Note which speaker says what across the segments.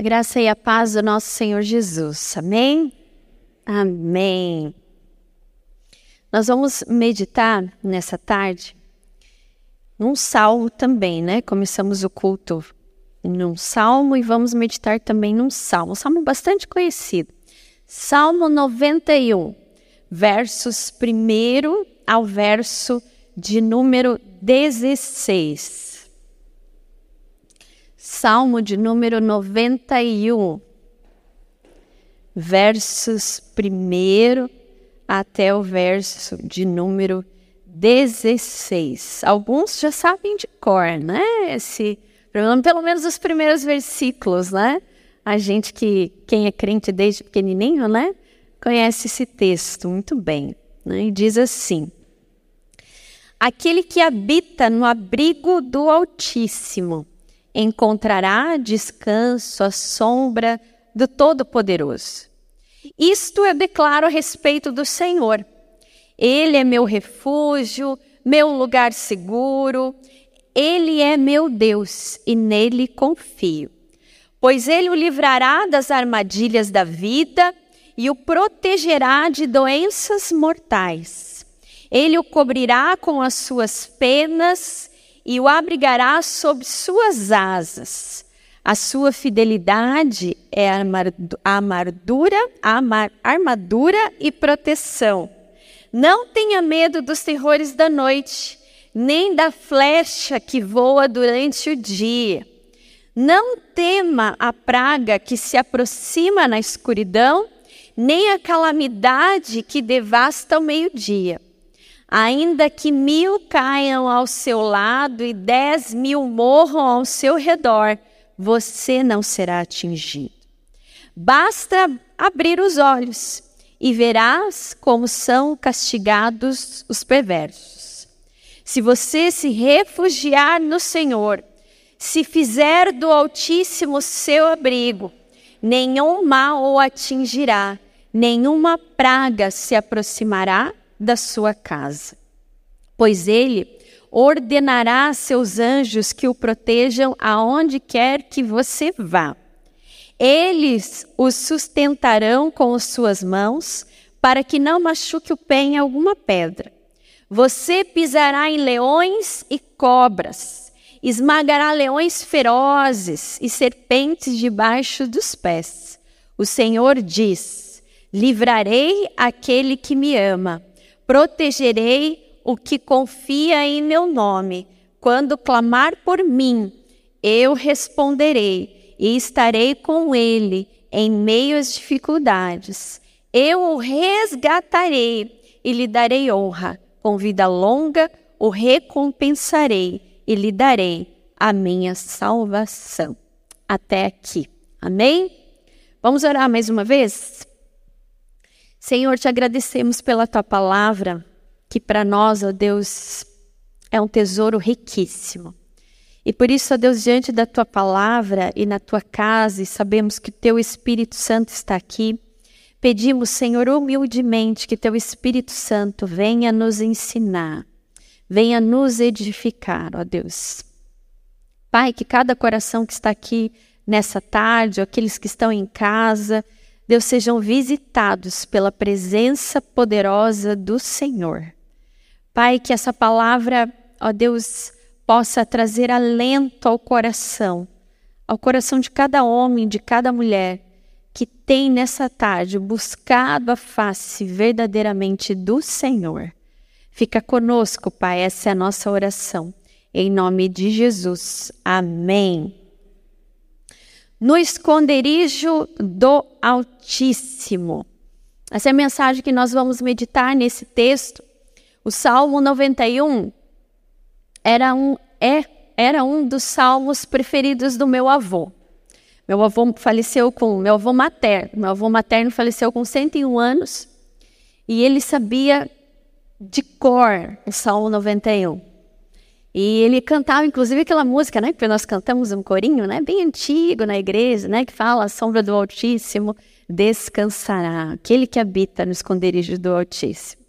Speaker 1: A graça e a paz do nosso Senhor Jesus. Amém? Amém. Nós vamos meditar nessa tarde num salmo também, né? Começamos o culto num salmo e vamos meditar também num salmo, um salmo bastante conhecido. Salmo 91, versos 1 ao verso de número 16. Salmo de número 91, versos 1 até o verso de número 16. Alguns já sabem de cor, né? Esse, pelo menos os primeiros versículos, né? A gente que, quem é crente desde pequenininho, né? Conhece esse texto muito bem. Né? E diz assim: Aquele que habita no abrigo do Altíssimo encontrará descanso à sombra do Todo-Poderoso. Isto eu declaro a respeito do Senhor. Ele é meu refúgio, meu lugar seguro. Ele é meu Deus e nele confio. Pois ele o livrará das armadilhas da vida e o protegerá de doenças mortais. Ele o cobrirá com as suas penas e o abrigará sob suas asas. A sua fidelidade é a armadura, armadura e proteção. Não tenha medo dos terrores da noite, nem da flecha que voa durante o dia. Não tema a praga que se aproxima na escuridão, nem a calamidade que devasta ao meio-dia. Ainda que mil caiam ao seu lado e dez mil morram ao seu redor, você não será atingido. Basta abrir os olhos e verás como são castigados os perversos. Se você se refugiar no Senhor, se fizer do Altíssimo seu abrigo, nenhum mal o atingirá, nenhuma praga se aproximará da sua casa. Pois ele ordenará a seus anjos que o protejam aonde quer que você vá. Eles o sustentarão com as suas mãos, para que não machuque o pé em alguma pedra. Você pisará em leões e cobras, esmagará leões ferozes e serpentes debaixo dos pés. O Senhor diz: Livrarei aquele que me ama Protegerei o que confia em meu nome. Quando clamar por mim, eu responderei e estarei com ele em meio às dificuldades. Eu o resgatarei e lhe darei honra. Com vida longa o recompensarei e lhe darei a minha salvação. Até aqui. Amém? Vamos orar mais uma vez? Senhor, te agradecemos pela tua palavra, que para nós, ó Deus, é um tesouro riquíssimo. E por isso, ó Deus, diante da tua palavra e na tua casa, e sabemos que teu Espírito Santo está aqui, pedimos, Senhor, humildemente que teu Espírito Santo venha nos ensinar, venha nos edificar, ó Deus. Pai, que cada coração que está aqui nessa tarde, aqueles que estão em casa, Deus, sejam visitados pela presença poderosa do Senhor. Pai, que essa palavra, ó Deus, possa trazer alento ao coração, ao coração de cada homem, de cada mulher que tem nessa tarde buscado a face verdadeiramente do Senhor. Fica conosco, Pai, essa é a nossa oração. Em nome de Jesus. Amém no esconderijo do Altíssimo. Essa é a mensagem que nós vamos meditar nesse texto. O Salmo 91 era um, é, era um dos salmos preferidos do meu avô. Meu avô faleceu com meu avô materno. Meu avô materno faleceu com 101 anos e ele sabia de cor o Salmo 91. E ele cantava, inclusive, aquela música, né? Que nós cantamos um corinho, né? Bem antigo na igreja, né? Que fala: a sombra do Altíssimo descansará, aquele que habita no esconderijo do Altíssimo.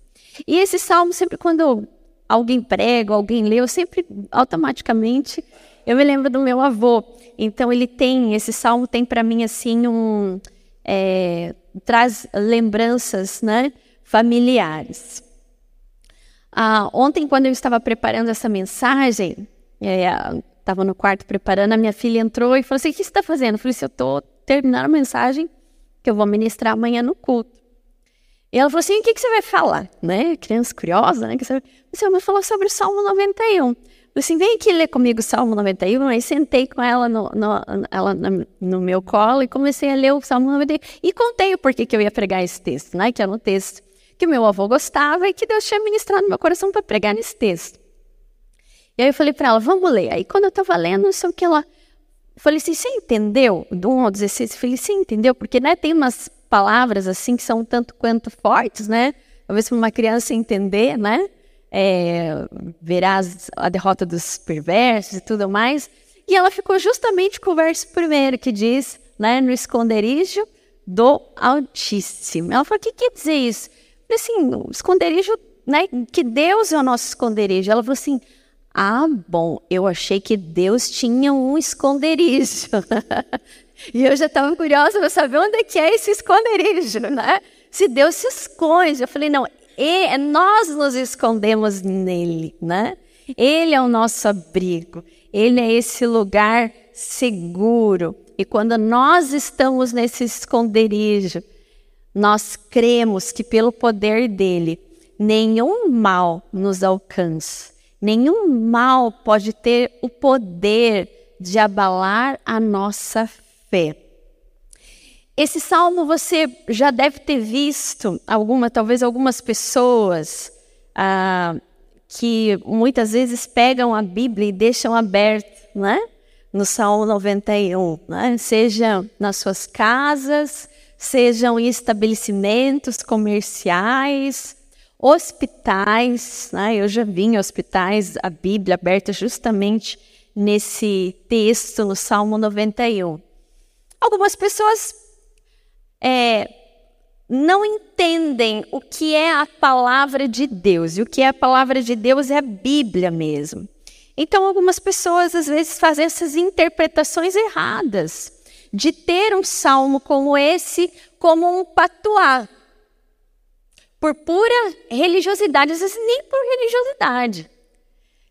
Speaker 1: E esse salmo, sempre quando alguém prega, alguém lê, eu sempre automaticamente Eu me lembro do meu avô. Então ele tem esse salmo tem para mim assim um é, traz lembranças, né, familiares. Ah, ontem quando eu estava preparando essa mensagem, estava é, no quarto preparando, a minha filha entrou e falou assim: "O que você está fazendo?" Eu falei assim: "Eu estou terminando a mensagem que eu vou ministrar amanhã no culto." E ela falou assim: o que, que você vai falar? Né? Criança curiosa, né? Que você, você vai falar sobre o Salmo 91. Eu assim, vem aqui ler comigo o Salmo 91. Aí sentei com ela no, no, ela no meu colo e comecei a ler o Salmo 91. E contei o porquê que eu ia pregar esse texto, né? Que era um texto que meu avô gostava e que Deus tinha ministrado no meu coração para pregar nesse texto. E aí eu falei para ela, vamos ler. Aí quando eu estava lendo, não sei o que ela... Eu falei assim, você entendeu? Do 1 ao 16, eu falei, você entendeu? Porque né, tem umas palavras assim que são tanto quanto fortes, né? Talvez para uma criança entender, né? É, verás a derrota dos perversos e tudo mais. E ela ficou justamente com o verso primeiro que diz, né? No esconderijo do Altíssimo. Ela falou: o que quer dizer isso? Assim: esconderijo, né? Que Deus é o nosso esconderijo. Ela falou assim: ah, bom, eu achei que Deus tinha um esconderijo. E eu já estava curiosa para saber onde é que é esse esconderijo, né? Se Deus se esconde. Eu falei, não, e, nós nos escondemos nele, né? Ele é o nosso abrigo. Ele é esse lugar seguro. E quando nós estamos nesse esconderijo, nós cremos que pelo poder dele, nenhum mal nos alcança. Nenhum mal pode ter o poder de abalar a nossa fé. Esse salmo você já deve ter visto, alguma, talvez algumas pessoas ah, que muitas vezes pegam a Bíblia e deixam aberta, né? No Salmo 91, né? seja nas suas casas, sejam estabelecimentos comerciais, hospitais. Né? Eu já vi em hospitais a Bíblia aberta justamente nesse texto, no Salmo 91. Algumas pessoas é, não entendem o que é a palavra de Deus. E o que é a palavra de Deus é a Bíblia mesmo. Então, algumas pessoas às vezes fazem essas interpretações erradas de ter um salmo como esse como um patuá. Por pura religiosidade, às vezes nem por religiosidade.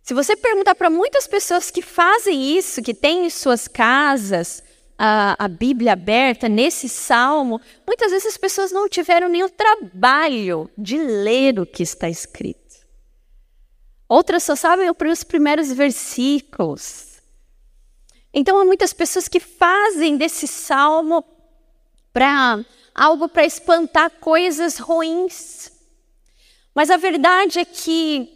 Speaker 1: Se você perguntar para muitas pessoas que fazem isso, que têm em suas casas a, a Bíblia aberta nesse salmo, muitas vezes as pessoas não tiveram nenhum trabalho de ler o que está escrito. Outras só sabem os primeiros versículos. Então há muitas pessoas que fazem desse salmo para algo para espantar coisas ruins. Mas a verdade é que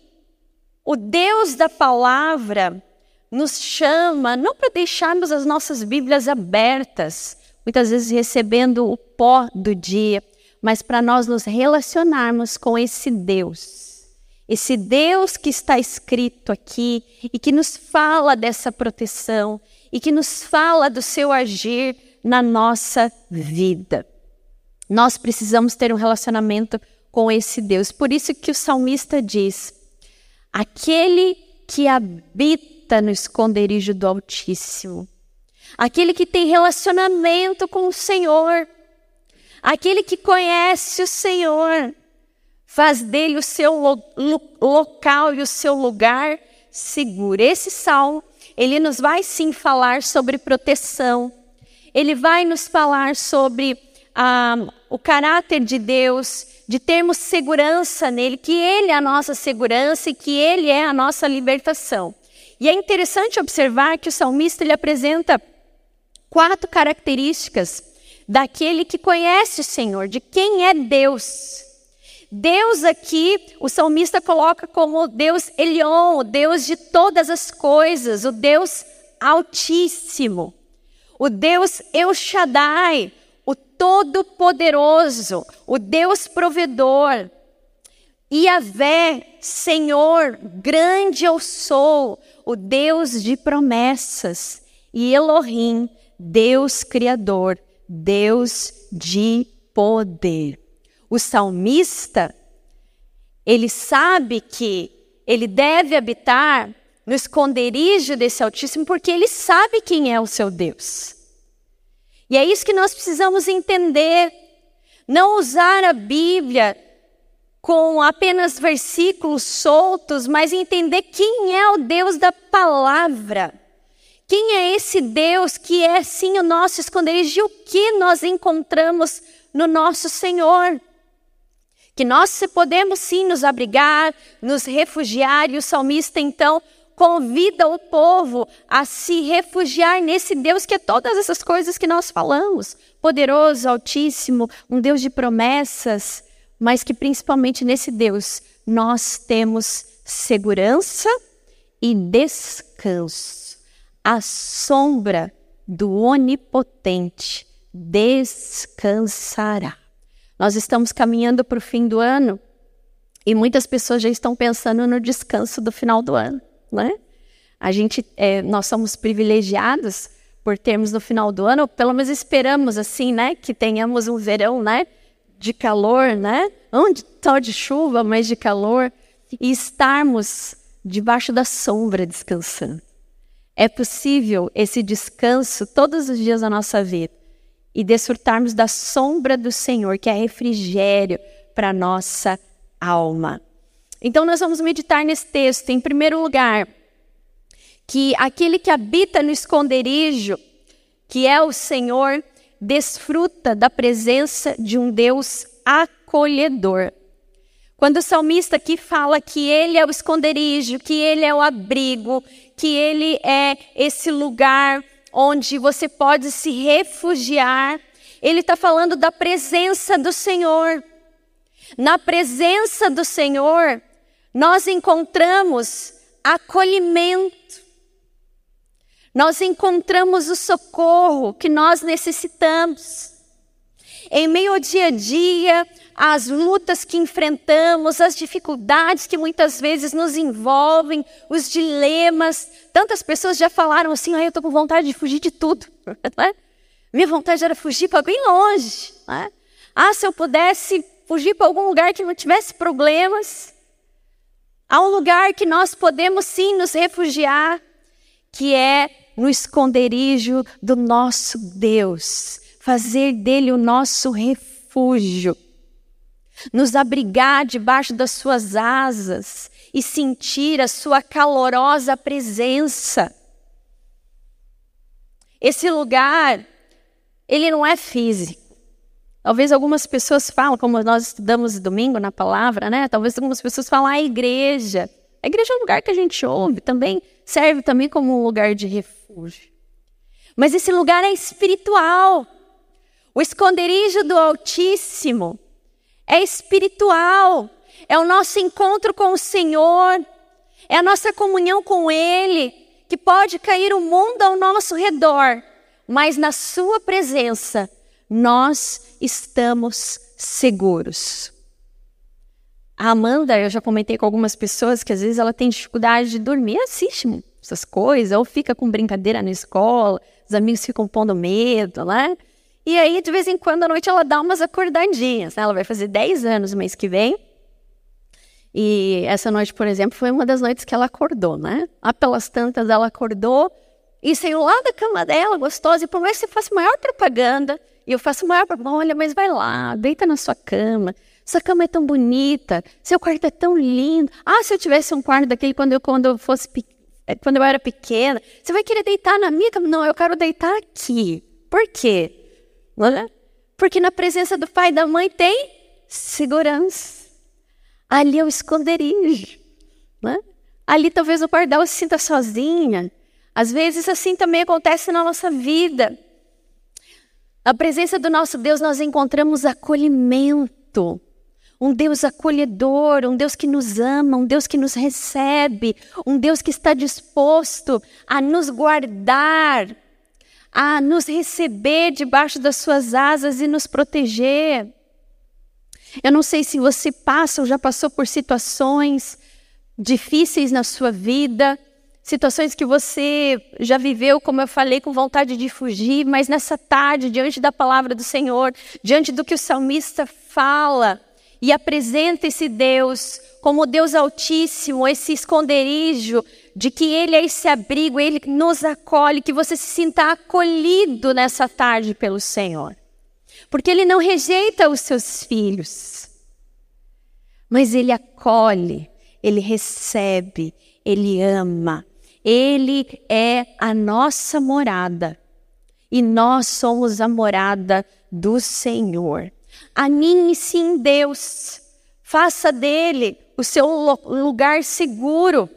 Speaker 1: o Deus da palavra nos chama não para deixarmos as nossas Bíblias abertas, muitas vezes recebendo o pó do dia, mas para nós nos relacionarmos com esse Deus. Esse Deus que está escrito aqui e que nos fala dessa proteção e que nos fala do seu agir na nossa vida. Nós precisamos ter um relacionamento com esse Deus. Por isso que o salmista diz: aquele que habita no esconderijo do Altíssimo. Aquele que tem relacionamento com o Senhor. Aquele que conhece o Senhor. Faz dele o seu lo lo local e o seu lugar seguro. Esse salmo, ele nos vai sim falar sobre proteção. Ele vai nos falar sobre ah, o caráter de Deus, de termos segurança nele, que Ele é a nossa segurança e que Ele é a nossa libertação. E é interessante observar que o salmista ele apresenta quatro características daquele que conhece o Senhor, de quem é Deus. Deus aqui, o salmista coloca como Deus Elion, o Deus de todas as coisas, o Deus Altíssimo, o Deus El Shaddai, o Todo-Poderoso, o Deus Provedor. Iavé, Senhor, grande eu sou, o Deus de promessas, e Elohim, Deus Criador, Deus de poder. O salmista, ele sabe que ele deve habitar no esconderijo desse Altíssimo, porque ele sabe quem é o seu Deus. E é isso que nós precisamos entender. Não usar a Bíblia com apenas versículos soltos, mas entender quem é o Deus da palavra. Quem é esse Deus que é sim o nosso esconderijo e o que nós encontramos no nosso Senhor? Que nós podemos sim nos abrigar, nos refugiar, e o salmista então convida o povo a se refugiar nesse Deus que é todas essas coisas que nós falamos: poderoso, altíssimo, um Deus de promessas, mas que principalmente nesse Deus nós temos segurança e descanso. A sombra do Onipotente descansará. Nós estamos caminhando para o fim do ano e muitas pessoas já estão pensando no descanso do final do ano, né? A gente, é, nós somos privilegiados por termos no final do ano, pelo menos esperamos assim, né, que tenhamos um verão, né, de calor, né? Onde tal de chuva, mas de calor e estarmos debaixo da sombra descansando. É possível esse descanso todos os dias da nossa vida e desfrutarmos da sombra do Senhor, que é refrigério para nossa alma. Então nós vamos meditar nesse texto, em primeiro lugar, que aquele que habita no esconderijo, que é o Senhor, desfruta da presença de um Deus acolhedor. Quando o salmista aqui fala que ele é o esconderijo, que ele é o abrigo, que ele é esse lugar onde você pode se refugiar. Ele está falando da presença do Senhor. Na presença do Senhor, nós encontramos acolhimento. Nós encontramos o socorro que nós necessitamos. Em meio ao dia a dia, as lutas que enfrentamos, as dificuldades que muitas vezes nos envolvem, os dilemas. Tantas pessoas já falaram assim: ah, eu estou com vontade de fugir de tudo. Né? Minha vontade era fugir para bem longe. Né? Ah, se eu pudesse fugir para algum lugar que não tivesse problemas. Há um lugar que nós podemos sim nos refugiar, que é no esconderijo do nosso Deus, fazer dele o nosso refúgio nos abrigar debaixo das suas asas e sentir a sua calorosa presença. Esse lugar, ele não é físico. Talvez algumas pessoas falam, como nós estudamos domingo na palavra, né? Talvez algumas pessoas falam a igreja. A igreja é um lugar que a gente ouve, também serve também como um lugar de refúgio. Mas esse lugar é espiritual. O esconderijo do Altíssimo é espiritual, é o nosso encontro com o Senhor, é a nossa comunhão com Ele, que pode cair o mundo ao nosso redor, mas na Sua presença nós estamos seguros. A Amanda, eu já comentei com algumas pessoas que às vezes ela tem dificuldade de dormir, assiste essas coisas, ou fica com brincadeira na escola, os amigos ficam pondo medo, né? E aí, de vez em quando, à noite, ela dá umas acordadinhas. Né? Ela vai fazer 10 anos mês que vem. E essa noite, por exemplo, foi uma das noites que ela acordou, né? Lá pelas tantas, ela acordou e saiu lá da cama dela, gostosa, e por mais que você faça maior propaganda, e eu faço maior propaganda, olha, mas vai lá, deita na sua cama. Sua cama é tão bonita, seu quarto é tão lindo. Ah, se eu tivesse um quarto daquele quando eu, quando eu fosse quando eu era pequena, você vai querer deitar na minha cama? Não, eu quero deitar aqui. Por quê? Né? Porque na presença do pai e da mãe tem segurança. Ali é o esconderijo. Né? Ali talvez o pardal se sinta sozinha. Às vezes assim também acontece na nossa vida. Na presença do nosso Deus nós encontramos acolhimento. Um Deus acolhedor, um Deus que nos ama, um Deus que nos recebe, um Deus que está disposto a nos guardar, a nos receber debaixo das suas asas e nos proteger. Eu não sei se você passa ou já passou por situações difíceis na sua vida, situações que você já viveu, como eu falei, com vontade de fugir, mas nessa tarde, diante da palavra do Senhor, diante do que o salmista fala e apresenta esse Deus como Deus Altíssimo, esse esconderijo de que Ele é esse abrigo, Ele nos acolhe, que você se sinta acolhido nessa tarde pelo Senhor. Porque Ele não rejeita os seus filhos, mas Ele acolhe, Ele recebe, Ele ama. Ele é a nossa morada e nós somos a morada do Senhor. Aninhe-se em Deus, faça dele o seu lugar seguro.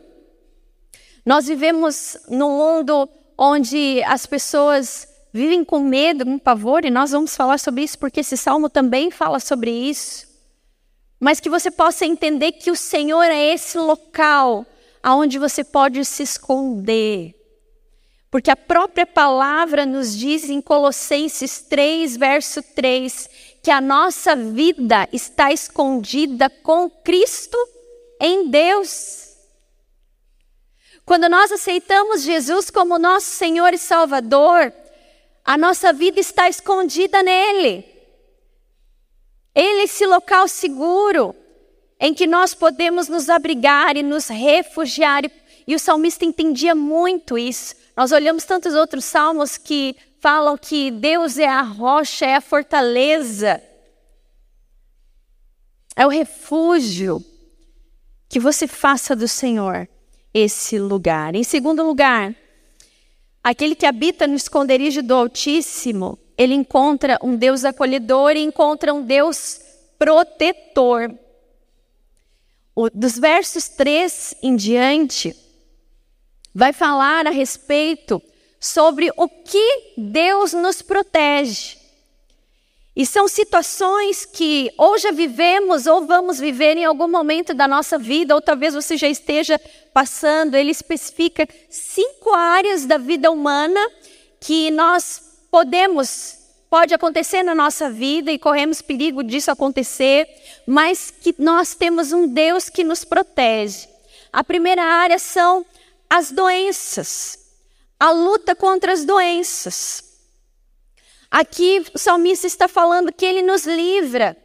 Speaker 1: Nós vivemos num mundo onde as pessoas vivem com medo, com pavor, e nós vamos falar sobre isso porque esse salmo também fala sobre isso. Mas que você possa entender que o Senhor é esse local aonde você pode se esconder, porque a própria palavra nos diz em Colossenses 3, verso 3, que a nossa vida está escondida com Cristo em Deus. Quando nós aceitamos Jesus como nosso Senhor e Salvador, a nossa vida está escondida nele. Ele é esse local seguro em que nós podemos nos abrigar e nos refugiar. E o salmista entendia muito isso. Nós olhamos tantos outros salmos que falam que Deus é a rocha, é a fortaleza, é o refúgio. Que você faça do Senhor esse lugar. Em segundo lugar, aquele que habita no esconderijo do Altíssimo, ele encontra um Deus acolhedor e encontra um Deus protetor. O, dos versos 3 em diante, vai falar a respeito sobre o que Deus nos protege. E são situações que ou já vivemos ou vamos viver em algum momento da nossa vida, ou talvez você já esteja passando. Ele especifica cinco áreas da vida humana que nós podemos, pode acontecer na nossa vida e corremos perigo disso acontecer, mas que nós temos um Deus que nos protege. A primeira área são as doenças, a luta contra as doenças. Aqui o salmista está falando que ele nos livra,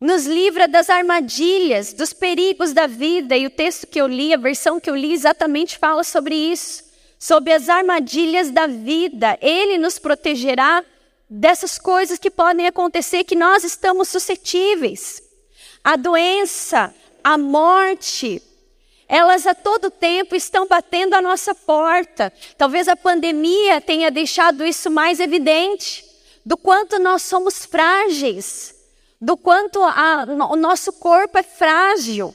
Speaker 1: nos livra das armadilhas, dos perigos da vida. E o texto que eu li, a versão que eu li, exatamente fala sobre isso, sobre as armadilhas da vida. Ele nos protegerá dessas coisas que podem acontecer que nós estamos suscetíveis. A doença, a morte, elas a todo tempo estão batendo a nossa porta. Talvez a pandemia tenha deixado isso mais evidente, do quanto nós somos frágeis, do quanto a, o nosso corpo é frágil.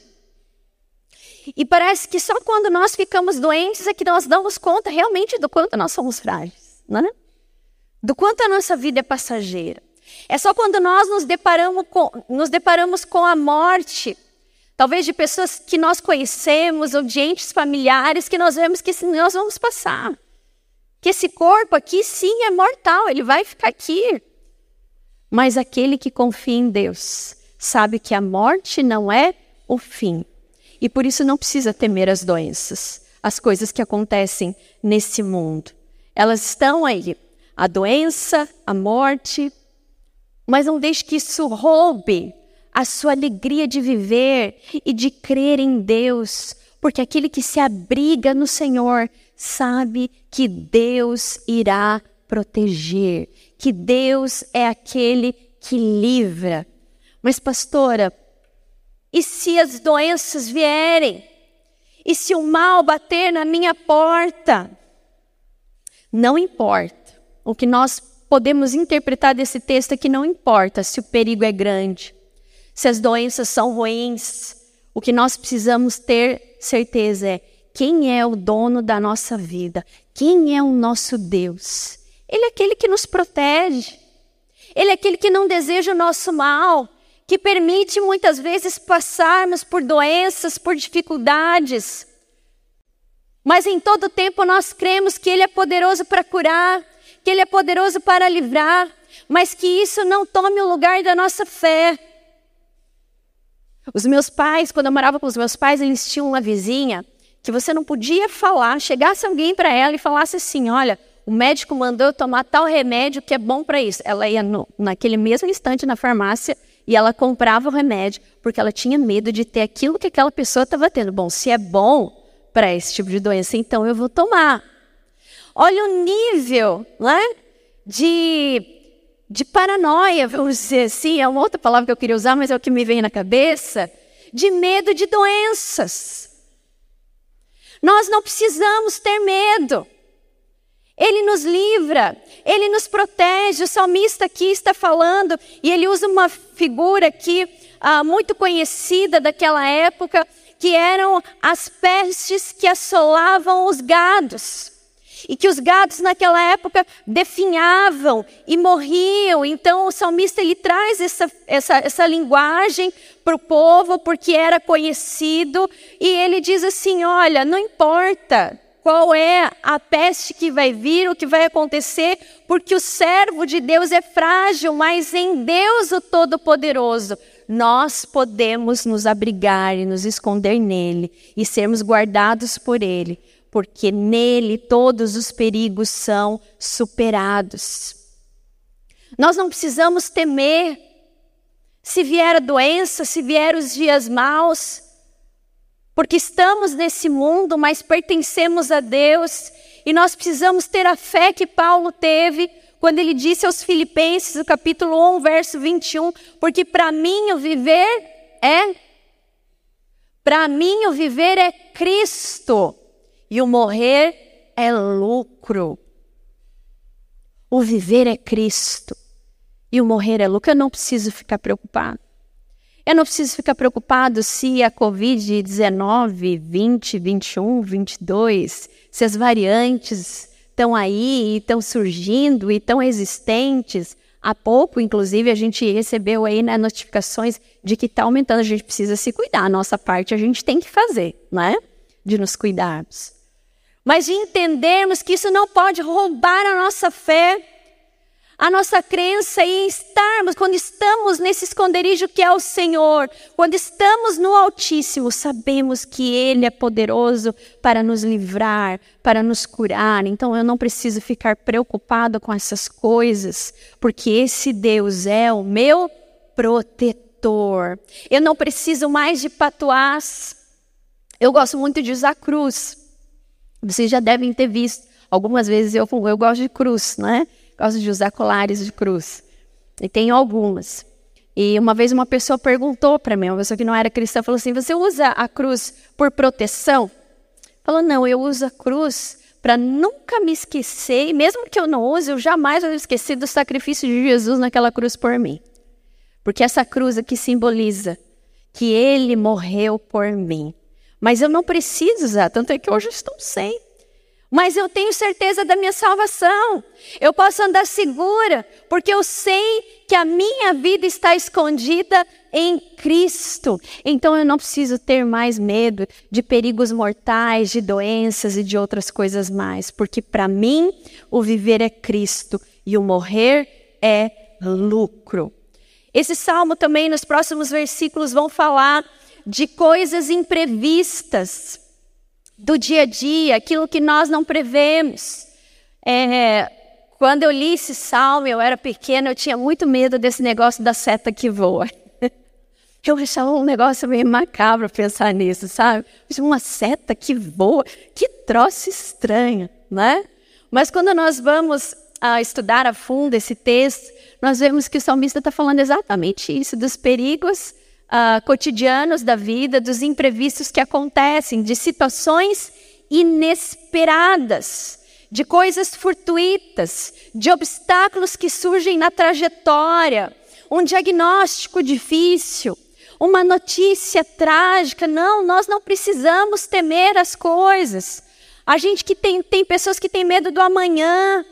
Speaker 1: E parece que só quando nós ficamos doentes é que nós damos conta realmente do quanto nós somos frágeis, não é? Do quanto a nossa vida é passageira. É só quando nós nos deparamos com, nos deparamos com a morte Talvez de pessoas que nós conhecemos ou de entes familiares que nós vemos que nós vamos passar. Que esse corpo aqui sim é mortal, ele vai ficar aqui. Mas aquele que confia em Deus sabe que a morte não é o fim. E por isso não precisa temer as doenças, as coisas que acontecem nesse mundo. Elas estão aí, a doença, a morte, mas não deixe que isso roube a sua alegria de viver e de crer em Deus, porque aquele que se abriga no Senhor sabe que Deus irá proteger, que Deus é aquele que livra. Mas, pastora, e se as doenças vierem? E se o mal bater na minha porta? Não importa. O que nós podemos interpretar desse texto é que não importa se o perigo é grande, se as doenças são ruins, o que nós precisamos ter certeza é quem é o dono da nossa vida, quem é o nosso Deus. Ele é aquele que nos protege, ele é aquele que não deseja o nosso mal, que permite muitas vezes passarmos por doenças, por dificuldades. Mas em todo tempo nós cremos que Ele é poderoso para curar, que Ele é poderoso para livrar, mas que isso não tome o lugar da nossa fé. Os meus pais, quando eu morava com os meus pais, eles tinham uma vizinha que você não podia falar, chegasse alguém para ela e falasse assim: olha, o médico mandou eu tomar tal remédio que é bom para isso. Ela ia no, naquele mesmo instante na farmácia e ela comprava o remédio porque ela tinha medo de ter aquilo que aquela pessoa estava tendo. Bom, se é bom, para esse tipo de doença, então eu vou tomar. Olha o nível né, de, de paranoia, vamos dizer assim, é uma outra palavra que eu queria usar, mas é o que me vem na cabeça, de medo de doenças. Nós não precisamos ter medo. Ele nos livra, ele nos protege. O salmista aqui está falando, e ele usa uma figura aqui ah, muito conhecida daquela época, que eram as pestes que assolavam os gados. E que os gados naquela época definhavam e morriam. Então o salmista ele traz essa, essa, essa linguagem para o povo, porque era conhecido, e ele diz assim: olha, não importa qual é a peste que vai vir, o que vai acontecer, porque o servo de Deus é frágil, mas em Deus o Todo-Poderoso nós podemos nos abrigar e nos esconder nele e sermos guardados por ele, porque nele todos os perigos são superados. Nós não precisamos temer se vier a doença, se vier os dias maus, porque estamos nesse mundo, mas pertencemos a Deus e nós precisamos ter a fé que Paulo teve quando ele disse aos Filipenses, no capítulo 1, verso 21, porque para mim o viver é para mim o viver é Cristo e o morrer é lucro. O viver é Cristo e o morrer é lucro. Eu não preciso ficar preocupado. Eu não preciso ficar preocupado se a Covid-19, 20, 21, 22, se as variantes estão aí, estão surgindo e estão existentes. Há pouco, inclusive, a gente recebeu aí né, notificações de que está aumentando. A gente precisa se cuidar. A nossa parte a gente tem que fazer, né? De nos cuidarmos. Mas de entendermos que isso não pode roubar a nossa fé a nossa crença em estarmos, quando estamos nesse esconderijo que é o Senhor, quando estamos no Altíssimo, sabemos que Ele é poderoso para nos livrar, para nos curar. Então eu não preciso ficar preocupado com essas coisas, porque esse Deus é o meu protetor. Eu não preciso mais de patuás. Eu gosto muito de usar cruz. Vocês já devem ter visto. Algumas vezes eu, eu gosto de cruz, né? gosto de usar colares de cruz. E tenho algumas. E uma vez uma pessoa perguntou para mim, uma pessoa que não era cristã, falou assim: Você usa a cruz por proteção? Falou: Não, eu uso a cruz para nunca me esquecer, e mesmo que eu não use, eu jamais vou esquecer do sacrifício de Jesus naquela cruz por mim. Porque essa cruz aqui simboliza que ele morreu por mim. Mas eu não preciso usar, tanto é que hoje eu estou sem mas eu tenho certeza da minha salvação. Eu posso andar segura, porque eu sei que a minha vida está escondida em Cristo. Então eu não preciso ter mais medo de perigos mortais, de doenças e de outras coisas mais, porque para mim o viver é Cristo e o morrer é lucro. Esse salmo também, nos próximos versículos, vão falar de coisas imprevistas do dia a dia, aquilo que nós não prevemos. É, quando eu li esse salmo, eu era pequena, eu tinha muito medo desse negócio da seta que voa. Eu achava um negócio meio macabro pensar nisso, sabe? Uma seta que voa, que troço estranho, né? Mas quando nós vamos a estudar a fundo esse texto, nós vemos que o salmista está falando exatamente isso, dos perigos uh, cotidianos da vida, dos imprevistos que acontecem, de situações inesperadas, de coisas fortuitas, de obstáculos que surgem na trajetória, um diagnóstico difícil, uma notícia trágica. Não, nós não precisamos temer as coisas. A gente que tem, tem pessoas que têm medo do amanhã,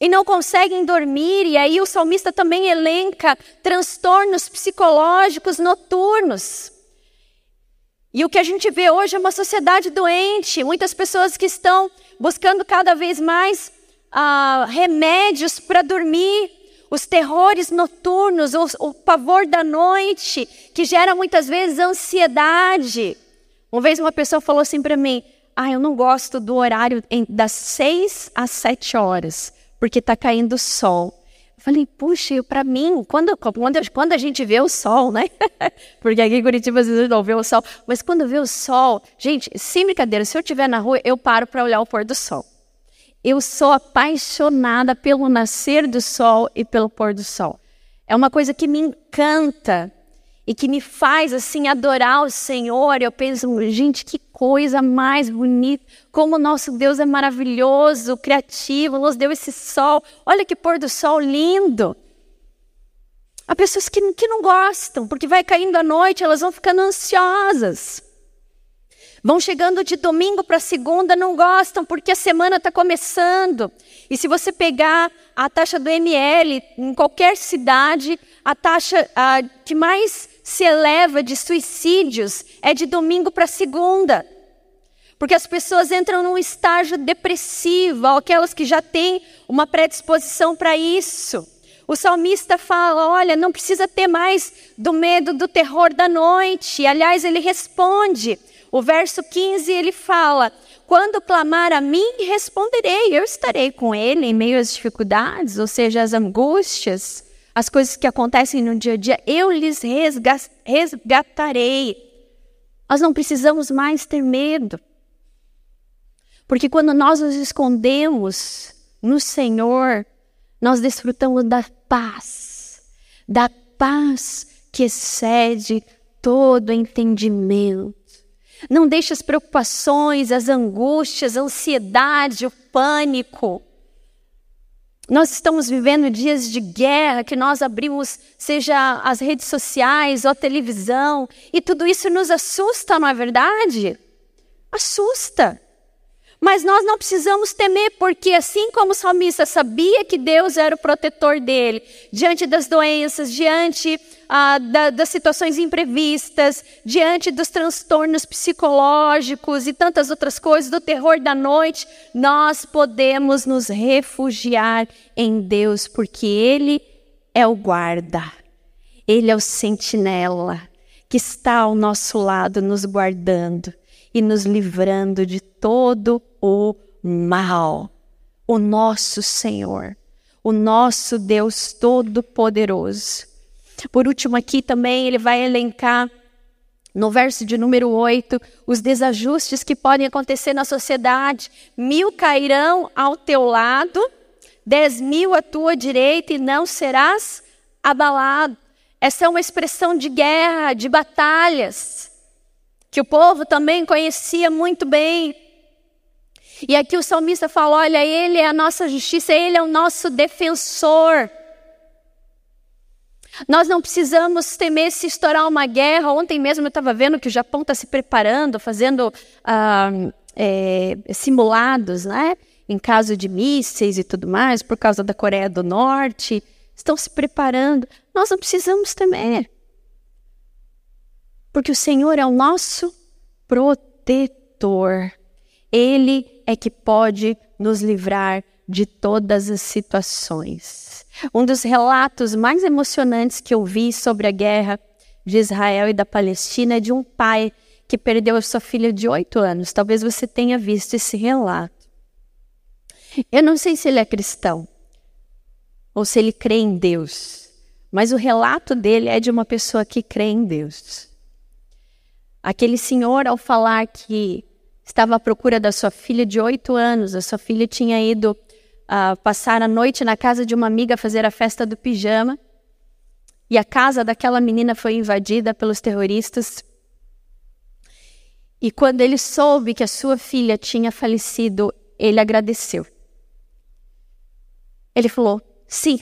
Speaker 1: e não conseguem dormir, e aí o salmista também elenca transtornos psicológicos noturnos. E o que a gente vê hoje é uma sociedade doente, muitas pessoas que estão buscando cada vez mais ah, remédios para dormir, os terrores noturnos, o, o pavor da noite, que gera muitas vezes ansiedade. Uma vez uma pessoa falou assim para mim: Ah, eu não gosto do horário das seis às sete horas porque está caindo o sol. falei, puxa, para mim, quando, quando, quando a gente vê o sol, né? Porque aqui em Curitiba às vezes não vê o sol, mas quando vê o sol, gente, sem brincadeira, se eu estiver na rua, eu paro para olhar o pôr do sol. Eu sou apaixonada pelo nascer do sol e pelo pôr do sol. É uma coisa que me encanta e que me faz assim adorar o Senhor. Eu penso, gente, que coisa mais bonita! Como o nosso Deus é maravilhoso, criativo, nos deu esse sol. Olha que pôr do sol lindo! Há pessoas que, que não gostam, porque vai caindo a noite, elas vão ficando ansiosas. Vão chegando de domingo para segunda, não gostam porque a semana está começando. E se você pegar a taxa do ML em qualquer cidade, a taxa a, que mais se eleva de suicídios é de domingo para segunda. Porque as pessoas entram num estágio depressivo, aquelas que já têm uma predisposição para isso. O salmista fala: olha, não precisa ter mais do medo, do terror da noite. Aliás, ele responde: o verso 15 ele fala: Quando clamar a mim, responderei, eu estarei com ele em meio às dificuldades, ou seja, as angústias, as coisas que acontecem no dia a dia, eu lhes resgatarei. Nós não precisamos mais ter medo. Porque quando nós nos escondemos no Senhor, nós desfrutamos da paz, da paz que excede todo entendimento. Não deixe as preocupações, as angústias, a ansiedade, o pânico. Nós estamos vivendo dias de guerra que nós abrimos, seja as redes sociais ou a televisão, e tudo isso nos assusta, não é verdade? Assusta. Mas nós não precisamos temer, porque assim como o salmista sabia que Deus era o protetor dele, diante das doenças, diante ah, da, das situações imprevistas, diante dos transtornos psicológicos e tantas outras coisas, do terror da noite, nós podemos nos refugiar em Deus, porque Ele é o guarda, Ele é o sentinela que está ao nosso lado, nos guardando e nos livrando de todo o mal. O nosso Senhor, o nosso Deus Todo-Poderoso. Por último, aqui também ele vai elencar no verso de número 8, os desajustes que podem acontecer na sociedade. Mil cairão ao teu lado, dez mil à tua direita, e não serás abalado. Essa é uma expressão de guerra, de batalhas, que o povo também conhecia muito bem. E aqui o salmista fala: olha, ele é a nossa justiça, ele é o nosso defensor. Nós não precisamos temer se estourar uma guerra. Ontem mesmo eu estava vendo que o Japão está se preparando, fazendo ah, é, simulados, né? Em caso de mísseis e tudo mais, por causa da Coreia do Norte. Estão se preparando. Nós não precisamos temer. Porque o Senhor é o nosso protetor. Ele é que pode nos livrar de todas as situações. Um dos relatos mais emocionantes que eu vi sobre a guerra de Israel e da Palestina é de um pai que perdeu a sua filha de oito anos. Talvez você tenha visto esse relato. Eu não sei se ele é cristão ou se ele crê em Deus, mas o relato dele é de uma pessoa que crê em Deus. Aquele senhor, ao falar que estava à procura da sua filha de oito anos, a sua filha tinha ido uh, passar a noite na casa de uma amiga fazer a festa do pijama. E a casa daquela menina foi invadida pelos terroristas. E quando ele soube que a sua filha tinha falecido, ele agradeceu. Ele falou: sim,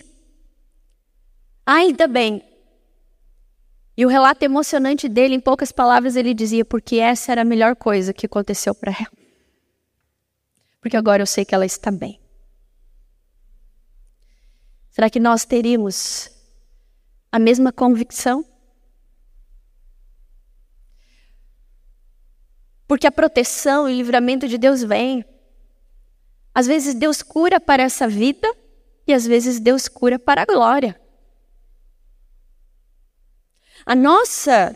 Speaker 1: ainda bem. E o relato emocionante dele, em poucas palavras, ele dizia: porque essa era a melhor coisa que aconteceu para ela. Porque agora eu sei que ela está bem. Será que nós teríamos a mesma convicção? Porque a proteção e o livramento de Deus vem. Às vezes Deus cura para essa vida e às vezes Deus cura para a glória. A nossa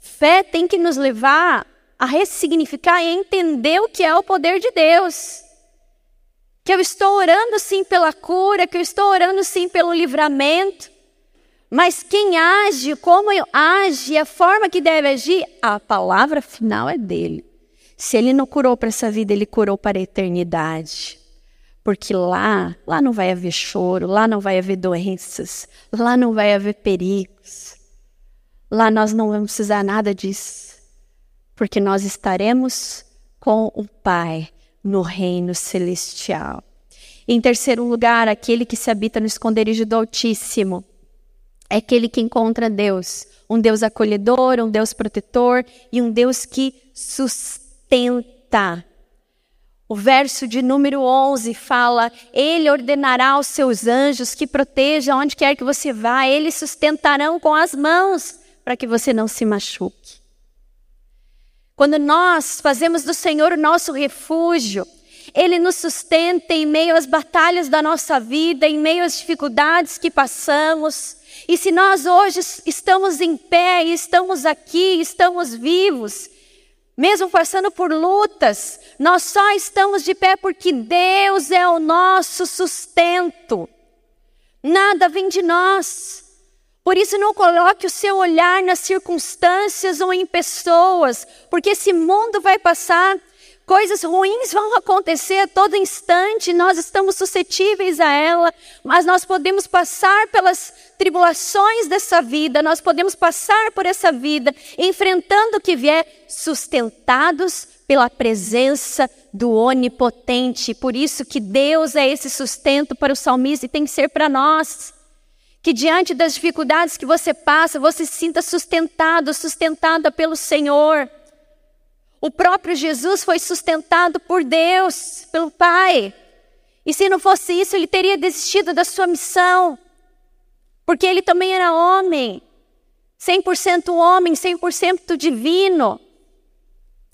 Speaker 1: fé tem que nos levar a ressignificar e a entender o que é o poder de Deus que eu estou orando sim pela cura, que eu estou orando sim pelo livramento. Mas quem age, como age, a forma que deve agir, a palavra final é dele. Se ele não curou para essa vida, ele curou para a eternidade. Porque lá, lá não vai haver choro, lá não vai haver doenças, lá não vai haver perigos. Lá nós não vamos precisar nada disso. Porque nós estaremos com o Pai no reino celestial. Em terceiro lugar, aquele que se habita no esconderijo do Altíssimo é aquele que encontra Deus, um Deus acolhedor, um Deus protetor e um Deus que sustenta. O verso de número 11 fala: Ele ordenará aos seus anjos que protejam onde quer que você vá, eles sustentarão com as mãos para que você não se machuque. Quando nós fazemos do Senhor o nosso refúgio, Ele nos sustenta em meio às batalhas da nossa vida, em meio às dificuldades que passamos. E se nós hoje estamos em pé, estamos aqui, estamos vivos, mesmo passando por lutas, nós só estamos de pé porque Deus é o nosso sustento. Nada vem de nós. Por isso, não coloque o seu olhar nas circunstâncias ou em pessoas, porque esse mundo vai passar, Coisas ruins vão acontecer a todo instante, nós estamos suscetíveis a ela, mas nós podemos passar pelas tribulações dessa vida, nós podemos passar por essa vida, enfrentando o que vier, sustentados pela presença do Onipotente. Por isso que Deus é esse sustento para o salmista e tem que ser para nós. Que diante das dificuldades que você passa, você se sinta sustentado, sustentada pelo Senhor. O próprio Jesus foi sustentado por Deus, pelo Pai. E se não fosse isso, ele teria desistido da sua missão. Porque ele também era homem. 100% homem, 100% divino.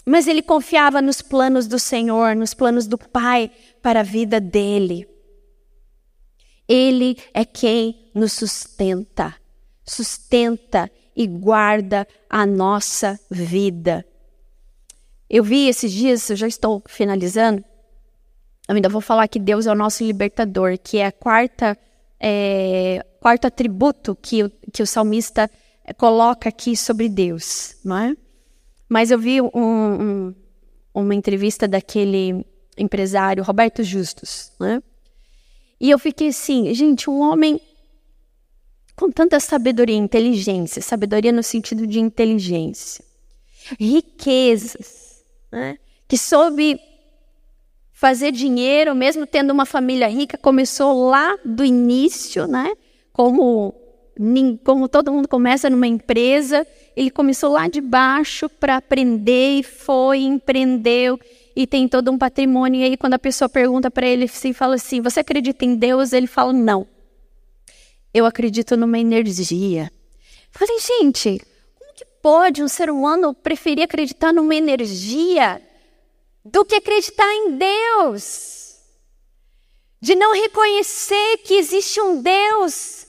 Speaker 1: Mas ele confiava nos planos do Senhor, nos planos do Pai para a vida dele. Ele é quem nos sustenta, sustenta e guarda a nossa vida. Eu vi esses dias, eu já estou finalizando, eu ainda vou falar que Deus é o nosso libertador, que é quarta, é, quarto atributo que, que o salmista coloca aqui sobre Deus, não é? Mas eu vi um, um, uma entrevista daquele empresário, Roberto Justus, né? E eu fiquei assim, gente, um homem com tanta sabedoria e inteligência, sabedoria no sentido de inteligência, riquezas, né? que soube fazer dinheiro, mesmo tendo uma família rica, começou lá do início, né? Como, como todo mundo começa numa empresa, ele começou lá de baixo para aprender e foi, empreendeu e tem todo um patrimônio. E aí, quando a pessoa pergunta para ele, assim, fala assim: Você acredita em Deus? Ele fala: Não. Eu acredito numa energia. Eu falei, gente, pode um ser humano preferir acreditar numa energia do que acreditar em Deus? De não reconhecer que existe um Deus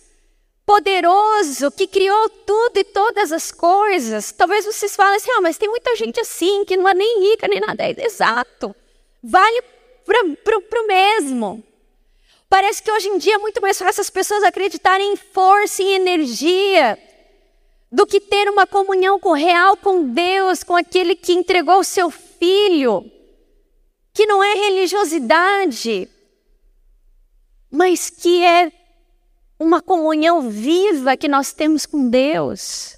Speaker 1: poderoso que criou tudo e todas as coisas. Talvez vocês falem assim: ah, mas tem muita gente assim que não é nem rica nem nada. É exato. Vale para o mesmo. Parece que hoje em dia é muito mais fácil as pessoas acreditarem em força e energia do que ter uma comunhão com, real com Deus, com aquele que entregou o seu filho, que não é religiosidade, mas que é uma comunhão viva que nós temos com Deus.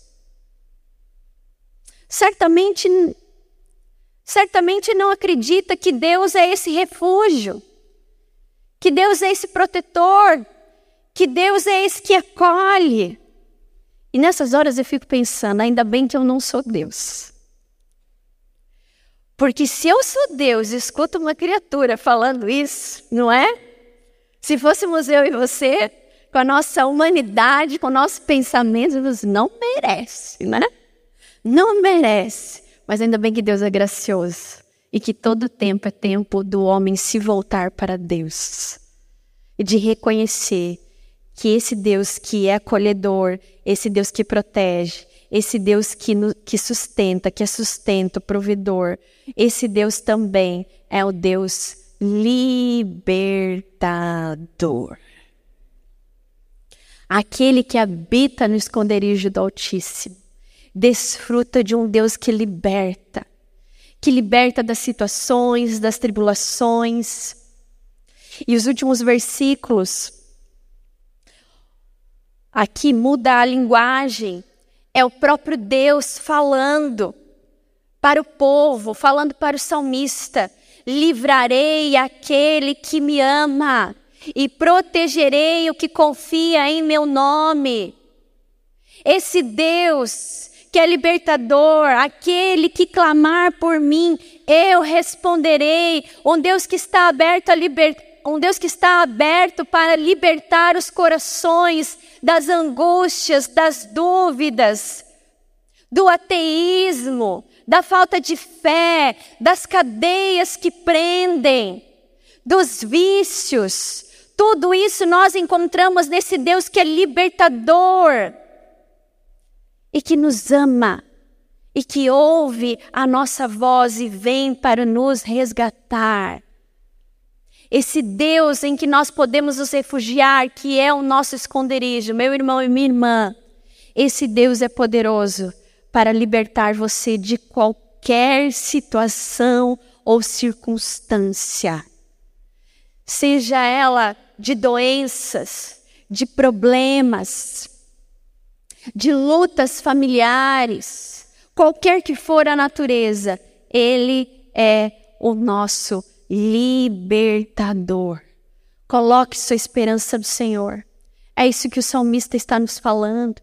Speaker 1: Certamente, certamente não acredita que Deus é esse refúgio, que Deus é esse protetor, que Deus é esse que acolhe. E nessas horas eu fico pensando, ainda bem que eu não sou Deus. Porque se eu sou Deus e escuto uma criatura falando isso, não é? Se fôssemos eu e você, com a nossa humanidade, com o nosso pensamento, não merece, né? Não merece. Mas ainda bem que Deus é gracioso e que todo tempo é tempo do homem se voltar para Deus e de reconhecer que esse Deus que é acolhedor, esse Deus que protege, esse Deus que, que sustenta, que é sustento, provedor, esse Deus também é o Deus libertador. Aquele que habita no esconderijo do Altíssimo, desfruta de um Deus que liberta, que liberta das situações, das tribulações. E os últimos versículos, aqui muda a linguagem, é o próprio Deus falando para o povo, falando para o salmista: livrarei aquele que me ama e protegerei o que confia em meu nome. Esse Deus que é libertador, aquele que clamar por mim, eu responderei. Um Deus que está aberto a libertar um Deus que está aberto para libertar os corações das angústias, das dúvidas, do ateísmo, da falta de fé, das cadeias que prendem, dos vícios. Tudo isso nós encontramos nesse Deus que é libertador e que nos ama e que ouve a nossa voz e vem para nos resgatar. Esse Deus em que nós podemos nos refugiar, que é o nosso esconderijo, meu irmão e minha irmã, esse Deus é poderoso para libertar você de qualquer situação ou circunstância, seja ela de doenças, de problemas, de lutas familiares, qualquer que for a natureza, Ele é o nosso libertador. Coloque sua esperança no Senhor. É isso que o salmista está nos falando.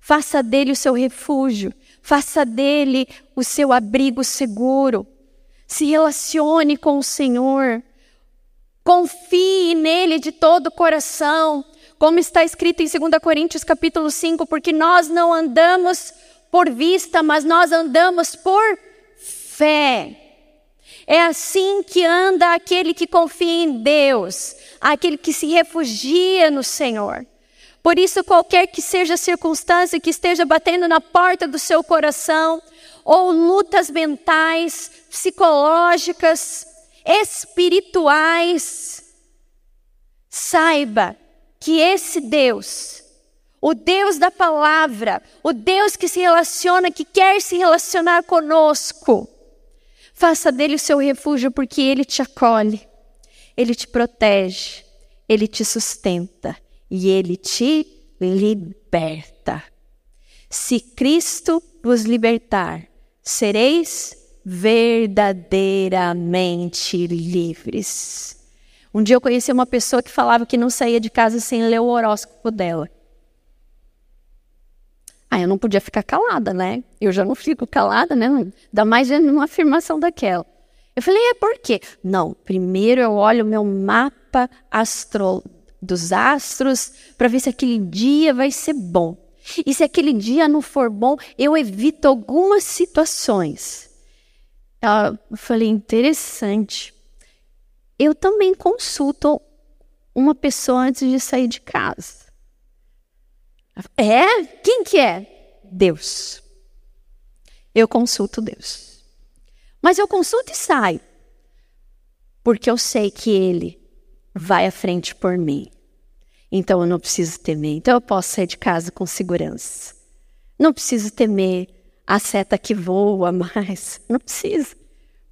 Speaker 1: Faça dele o seu refúgio, faça dele o seu abrigo seguro. Se relacione com o Senhor. Confie nele de todo o coração como está escrito em 2 Coríntios capítulo 5, porque nós não andamos por vista, mas nós andamos por fé. É assim que anda aquele que confia em Deus, aquele que se refugia no Senhor. Por isso, qualquer que seja a circunstância que esteja batendo na porta do seu coração, ou lutas mentais, psicológicas, espirituais, saiba que esse Deus, o Deus da palavra, o Deus que se relaciona, que quer se relacionar conosco, faça dele o seu refúgio, porque ele te acolhe, ele te protege, ele te sustenta e ele te liberta. Se Cristo vos libertar, sereis verdadeiramente livres. Um dia eu conheci uma pessoa que falava que não saía de casa sem ler o horóscopo dela. Ah, eu não podia ficar calada, né? Eu já não fico calada, né? Ainda mais numa afirmação daquela. Eu falei, é por quê? Não, primeiro eu olho o meu mapa astro dos astros para ver se aquele dia vai ser bom. E se aquele dia não for bom, eu evito algumas situações. Eu falei, interessante eu também consulto uma pessoa antes de sair de casa. É? Quem que é? Deus. Eu consulto Deus. Mas eu consulto e saio. Porque eu sei que Ele vai à frente por mim. Então eu não preciso temer. Então eu posso sair de casa com segurança. Não preciso temer a seta que voa mais. Não preciso.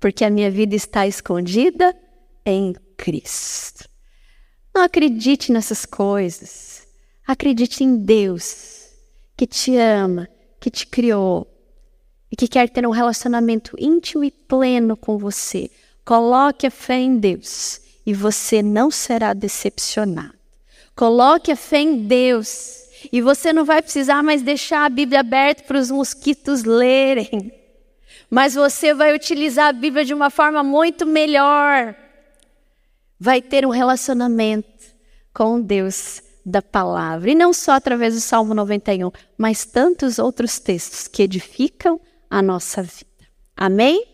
Speaker 1: Porque a minha vida está escondida em Cristo. Não acredite nessas coisas. Acredite em Deus, que te ama, que te criou e que quer ter um relacionamento íntimo e pleno com você. Coloque a fé em Deus e você não será decepcionado. Coloque a fé em Deus e você não vai precisar mais deixar a Bíblia aberta para os mosquitos lerem. Mas você vai utilizar a Bíblia de uma forma muito melhor vai ter um relacionamento com Deus da palavra. E não só através do Salmo 91, mas tantos outros textos que edificam a nossa vida. Amém?